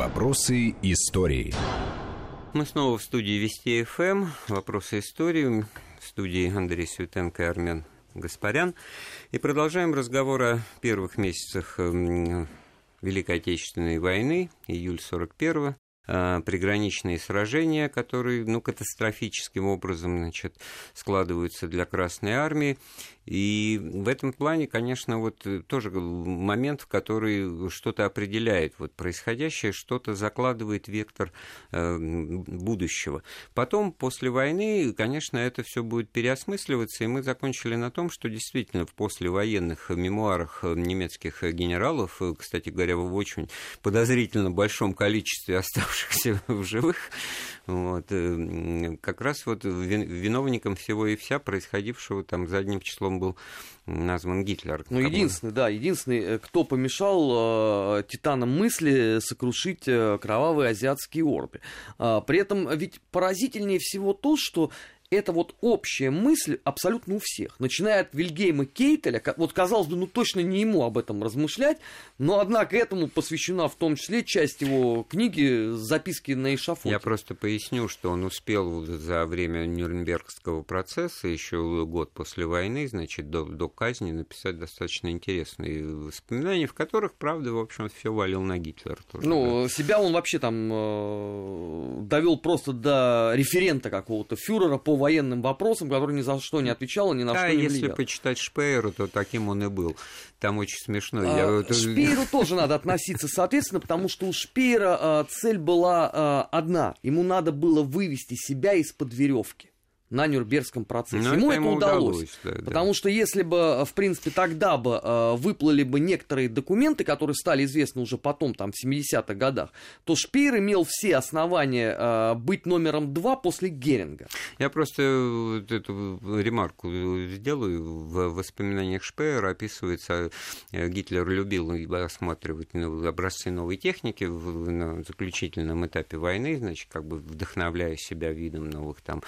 Вопросы истории. Мы снова в студии Вести ФМ. Вопросы истории. В студии Андрей Светенко и Армен Гаспарян. И продолжаем разговор о первых месяцах эм, Великой Отечественной войны, июль 41-го. А, приграничные сражения, которые ну, катастрофическим образом значит, складываются для Красной Армии. И в этом плане, конечно, вот э, тоже момент, в который что-то определяет. Вот происходящее что-то закладывает вектор э, будущего. Потом, после войны, конечно, это все будет переосмысливаться, и мы закончили на том, что действительно в послевоенных мемуарах немецких генералов, э, кстати говоря, в очень подозрительно большом количестве оставшихся в живых, вот, э, как раз вот виновником всего и вся происходившего там задним числом был назван Гитлер. Ну, единственный, да, единственный, э, кто помешал э, титанам мысли сокрушить э, кровавые азиатские орды. Э, при этом ведь поразительнее всего то, что это вот общая мысль абсолютно у всех. Начиная от Вильгейма Кейтеля, вот казалось бы, ну точно не ему об этом размышлять, но однако этому посвящена в том числе часть его книги «Записки на эшафоте». Я просто поясню, что он успел за время Нюрнбергского процесса, еще год после войны, значит, до, до казни написать достаточно интересные воспоминания, в которых, правда, в общем, все валил на Гитлера. Тоже, ну, да. себя он вообще там э, довел просто до референта какого-то фюрера по военным вопросам, который ни за что не отвечал и ни на да, что не если влиял. почитать Шпеера, то таким он и был. Там очень смешно. А, Я... Шпееру тоже надо относиться соответственно, потому что у Шпеера а, цель была а, одна. Ему надо было вывести себя из-под веревки на Нюрнбергском процессе. Но ему это, удалось. удалось да, потому да. что если бы, в принципе, тогда бы э, выплыли бы некоторые документы, которые стали известны уже потом, там, в 70-х годах, то Шпеер имел все основания э, быть номером два после Геринга. Я просто вот эту ремарку сделаю. В воспоминаниях Шпеера описывается, э, Гитлер любил осматривать образцы новой техники на заключительном этапе войны, значит, как бы вдохновляя себя видом новых там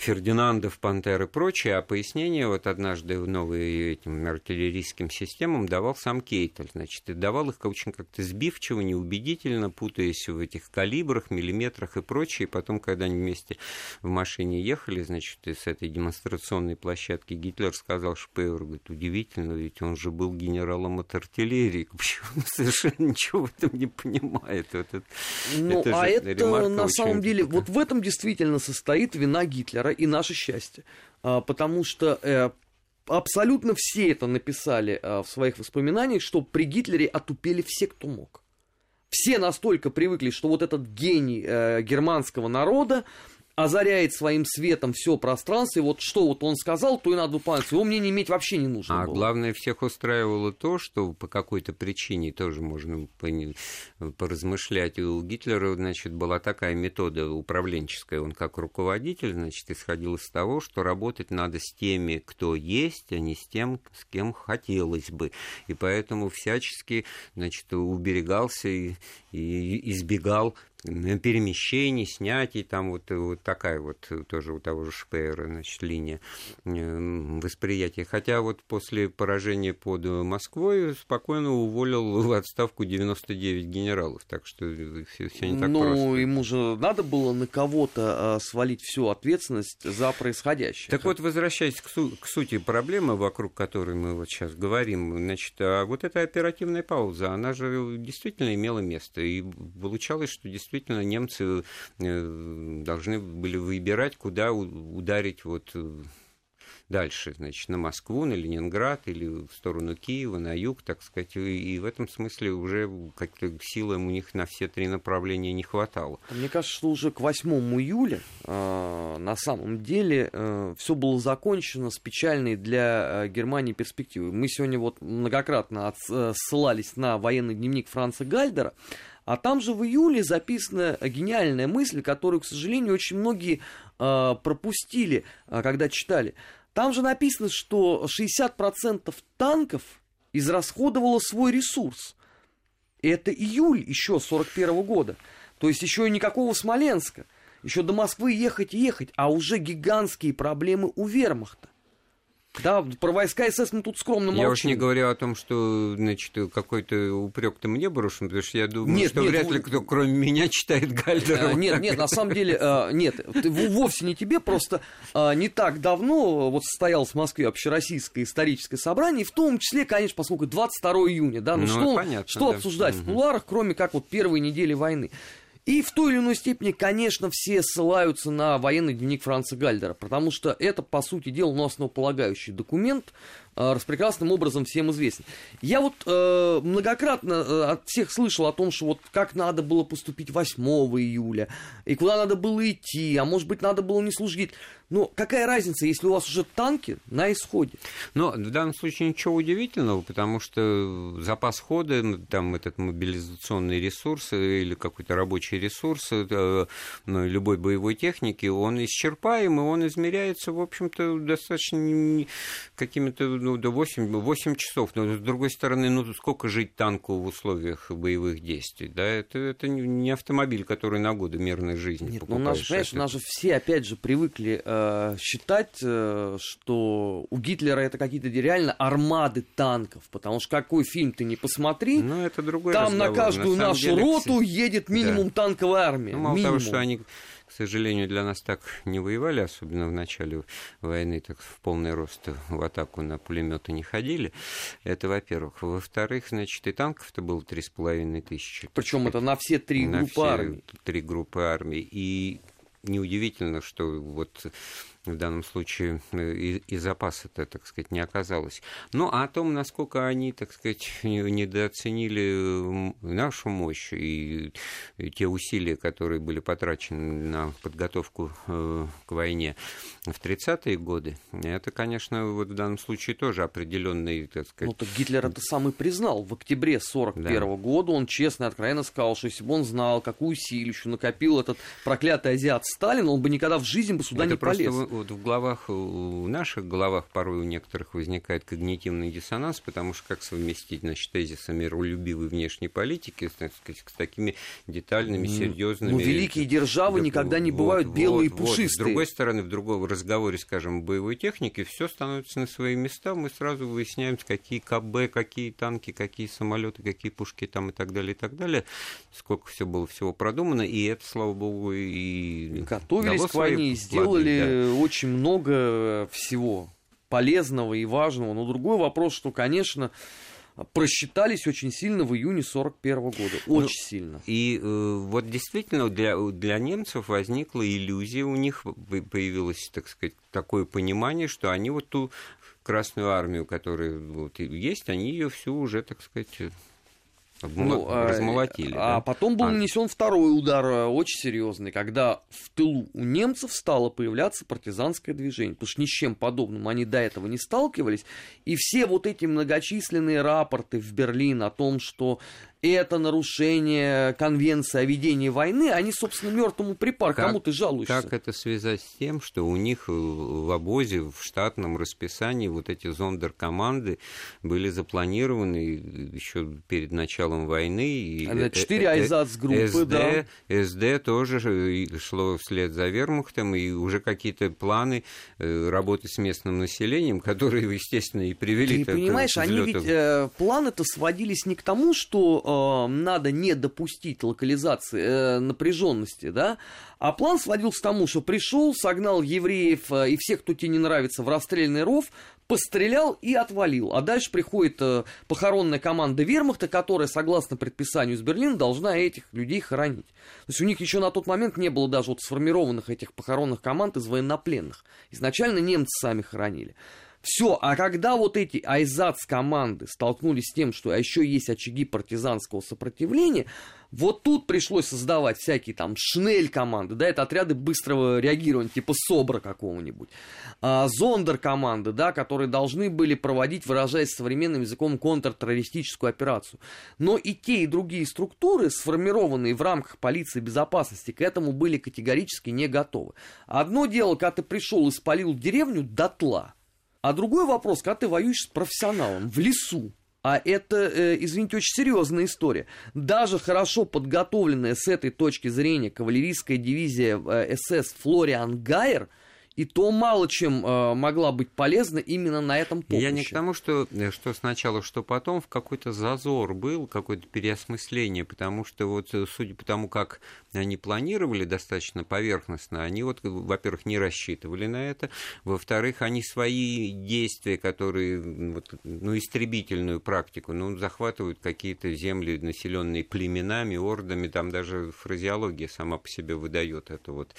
Фердинандов, Пантер и прочее, а пояснение вот однажды в новые этим артиллерийским системам давал сам Кейтель, значит, и давал их очень как-то сбивчиво, неубедительно, путаясь в этих калибрах, миллиметрах и прочее, и потом, когда они вместе в машине ехали, значит, с этой демонстрационной площадки Гитлер сказал Шпеер, говорит, удивительно, ведь он же был генералом от артиллерии, почему он совершенно ничего в этом не понимает. Вот это, ну, это а это на самом деле, вот в этом действительно состоит вина Гитлера и наше счастье. А, потому что э, абсолютно все это написали э, в своих воспоминаниях, что при Гитлере отупели все, кто мог. Все настолько привыкли, что вот этот гений э, германского народа, озаряет своим светом все пространство, и вот что вот он сказал, то и надо выполнять. Его мнение иметь вообще не нужно А было. главное, всех устраивало то, что по какой-то причине тоже можно поразмышлять. У Гитлера, значит, была такая метода управленческая. Он как руководитель, значит, исходил из того, что работать надо с теми, кто есть, а не с тем, с кем хотелось бы. И поэтому всячески, значит, уберегался и, и избегал перемещений, снятий, там вот, вот такая вот тоже у того же Шпеера, значит, линия восприятия. Хотя вот после поражения под Москвой спокойно уволил в отставку 99 генералов, так что все, все не так ну, просто. Ну, ему же надо было на кого-то а, свалить всю ответственность за происходящее. Так вот, возвращаясь к, су- к сути проблемы, вокруг которой мы вот сейчас говорим, значит, а вот эта оперативная пауза, она же действительно имела место, и получалось, что действительно действительно немцы э, должны были выбирать, куда ударить вот э, дальше, значит, на Москву, на Ленинград или в сторону Киева, на юг, так сказать. И в этом смысле уже как-то силы у них на все три направления не хватало. Мне кажется, что уже к 8 июля э, на самом деле э, все было закончено с печальной для э, Германии перспективой. Мы сегодня вот многократно э, ссылались на военный дневник Франца Гальдера, а там же в июле записана гениальная мысль, которую, к сожалению, очень многие э, пропустили, э, когда читали. Там же написано, что 60% танков израсходовало свой ресурс. И это июль еще 41 года. То есть еще и никакого Смоленска. Еще до Москвы ехать и ехать, а уже гигантские проблемы у вермахта. Да, про войска СС мы тут скромно молчим. Я уж не говорю о том, что, значит, какой-то упрек-то мне брошен, потому что я думаю, Нет, что нет, вряд вы- ли кто, кроме меня, читает Гальдера. Э, Нет, нет, на самом деле, э, нет, ты- в- вовсе не тебе, просто э, не так давно вот состоялось в Москве общероссийское историческое собрание, в том числе, конечно, поскольку 22 июня, да, ну, Ну, что, понятно, что да. обсуждать в Мгм. кулуарах, кроме как вот первой недели войны. И в той или иной степени, конечно, все ссылаются на военный дневник Франца Гальдера, потому что это, по сути дела, ну, основополагающий документ, распрекрасным образом всем известен. Я вот э, многократно э, от всех слышал о том, что вот как надо было поступить 8 июля, и куда надо было идти, а может быть, надо было не служить. Но какая разница, если у вас уже танки на исходе? Но в данном случае ничего удивительного, потому что запас хода, там этот мобилизационный ресурс э, или какой-то рабочий ресурс э, ну, любой боевой техники, он исчерпаем, и он измеряется, в общем-то, достаточно какими-то ну, до 8, 8 часов. Но, с другой стороны, ну, сколько жить танку в условиях боевых действий? Да, это, это не автомобиль, который на годы мирной жизни Нет, ну у нас, покупаешь. понимаешь, Это- у нас же все, опять же, привыкли э, считать, э, что у Гитлера это какие-то реально армады танков, потому что какой фильм ты не посмотри, Ну, это другой там на разговор. каждую самом нашу деле, роту едет минимум танковая армия. Ну, мало минимум. того, что они, к сожалению, для нас так не воевали, особенно в начале войны, так в полный рост в атаку на пулеметы не ходили. Это, во-первых. Во-вторых, значит, и танков-то было три с половиной тысячи. Причем это на все три на группы все армий. Три группы армий. И неудивительно, что вот в данном случае э, и, и запаса-то, так сказать, не оказалось. Ну, а о том, насколько они, так сказать, не- недооценили нашу мощь и, те усилия, которые были потрачены на подготовку э, к войне в 30-е годы, это, конечно, вот в данном случае тоже определенный, так Ну, сказать, так Гитлер это сам и признал. В октябре 41 года он честно и откровенно сказал, что если бы он знал, какую силищу накопил этот проклятый азиат Сталин, он бы никогда в жизни бы сюда это не просто полез. вот в головах, в наших головах порой у некоторых возникает когнитивный диссонанс, потому что как совместить, значит, тезисы миролюбивой внешней политики так сказать, с такими детальными, серьезными... Ну, великие державы Да, никогда не вот, бывают вот, белые и вот. С пушистые. другой стороны, в другом разговоре, скажем, боевой техники, все становится на свои места, мы сразу выясняем, какие КБ, какие танки, какие самолеты, какие пушки там и так далее, и так далее, сколько все было всего продумано, и это, слава богу, и Готовились к войне и сделали да. очень много всего полезного и важного. Но другой вопрос, что, конечно, просчитались очень сильно в июне 41 года. Ну, Очень сильно. И э, вот действительно для, для немцев возникла иллюзия, у них по- появилось, так сказать, такое понимание, что они вот ту Красную Армию, которая вот есть, они ее всю уже, так сказать, Ну, а, размолотили. А да. потом был А. нанесен второй удар, э, очень серьезный, когда в тылу у немцев стало появляться партизанское движение. Потому что ни с чем подобным они до этого не сталкивались. И все вот эти многочисленные рапорты в Берлин о том, что это нарушение конвенции о ведении войны, они, собственно, мертвому припар. Как- Кому ты жалуешься? Как это связать с тем, что у них в обозе, в штатном расписании вот эти зондеркоманды были запланированы еще перед началом войны? И А, да, э, четыре э, айзац-группы, СД, да. СД тоже шло вслед за вермахтом, и уже какие-то планы э, работы с местным населением, которые, естественно, и привели Ты понимаешь, они ведь э, планы-то сводились не к тому, что э, надо не допустить локализации э, напряженности, да, а план сводился к тому, что пришел, согнал евреев э, и всех, кто тебе не нравится, в расстрельный ров, пострелял и отвалил. А дальше приходит э, похоронная команда вермахта, которая, согласно предписанию из Берлина, должна этих людей хоронить. То есть у них еще на тот момент не было даже вот сформированных этих похоронных команд из военнопленных. Изначально немцы сами хоронили. Все, а когда вот эти айзац-команды столкнулись с тем, что еще есть очаги партизанского сопротивления, вот тут пришлось создавать всякие там шнель-команды, да, это отряды быстрого реагирования, типа СОБРа какого-нибудь, а, зондер-команды, да, которые должны были проводить, выражаясь современным языком, контртеррористическую операцию. Но и те, и другие структуры, сформированные в рамках полиции безопасности, к этому были категорически не готовы. Одно дело, когда ты пришел и спалил деревню дотла, а другой вопрос, когда ты воюешь с профессионалом в лесу. А это, э, извините, очень серьезная история. Даже хорошо подготовленная с этой точки зрения кавалерийская дивизия э, СС Флориан Гайер и то мало чем э, могла быть полезна именно на этом поприще. Я не к тому, что, э, что сначала, что потом, в какой-то зазор был, какое-то переосмысление, потому что вот, э, судя по тому, как они планировали достаточно поверхностно, они вот, во-первых, не рассчитывали на это, во-вторых, они свои действия, которые, вот, ну, истребительную практику, ну, захватывают какие-то земли, населенные племенами, ордами, там даже фразеология сама по себе выдает это вот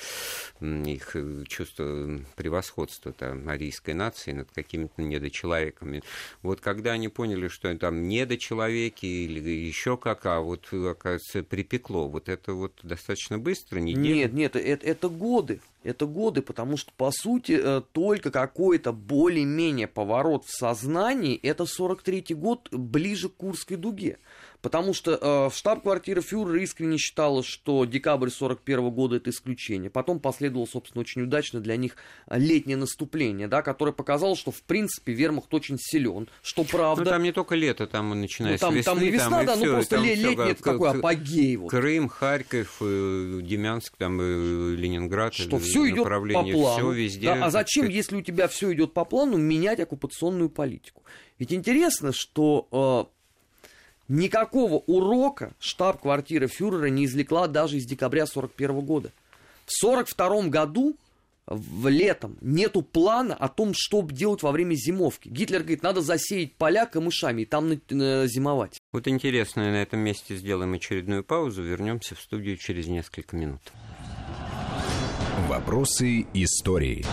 их чувство превосходства там, арийской нации над какими-то недочеловеками. Вот когда они поняли, что там недочеловеки или еще как, а вот, оказывается, припекло, вот это вот достаточно быстро, неделю? Нет, нет, это, это годы. Это годы, потому что, по сути, э, только какой-то более-менее поворот в сознании, это 43-й год ближе к Курской дуге. Потому что э, штаб-квартира фюрера искренне считала, что декабрь 41 года это исключение. Потом последовало, собственно, очень удачно для них летнее наступление, да, которое показало, что, в принципе, вермахт очень силен, что правда... Ну, там не только лето, там начиная ну, там, с весны. Там и весна, там да, и ну всё, просто там летний всё, это такой апогей. Вот. Крым, Харьков, э, Демянск, там, э, Ленинград. Что все идет по плану. Все везде. Да, а зачем, сказать... если у тебя все идет по плану, менять оккупационную политику? Ведь интересно, что э, Никакого урока штаб-квартира фюрера не извлекла даже из декабря 1941 года. В 1942 году в летом нету плана о том, что делать во время зимовки. Гитлер говорит, надо засеять поля камышами и там зимовать. Вот интересно, на этом месте сделаем очередную паузу, вернемся в студию через несколько минут. Вопросы истории.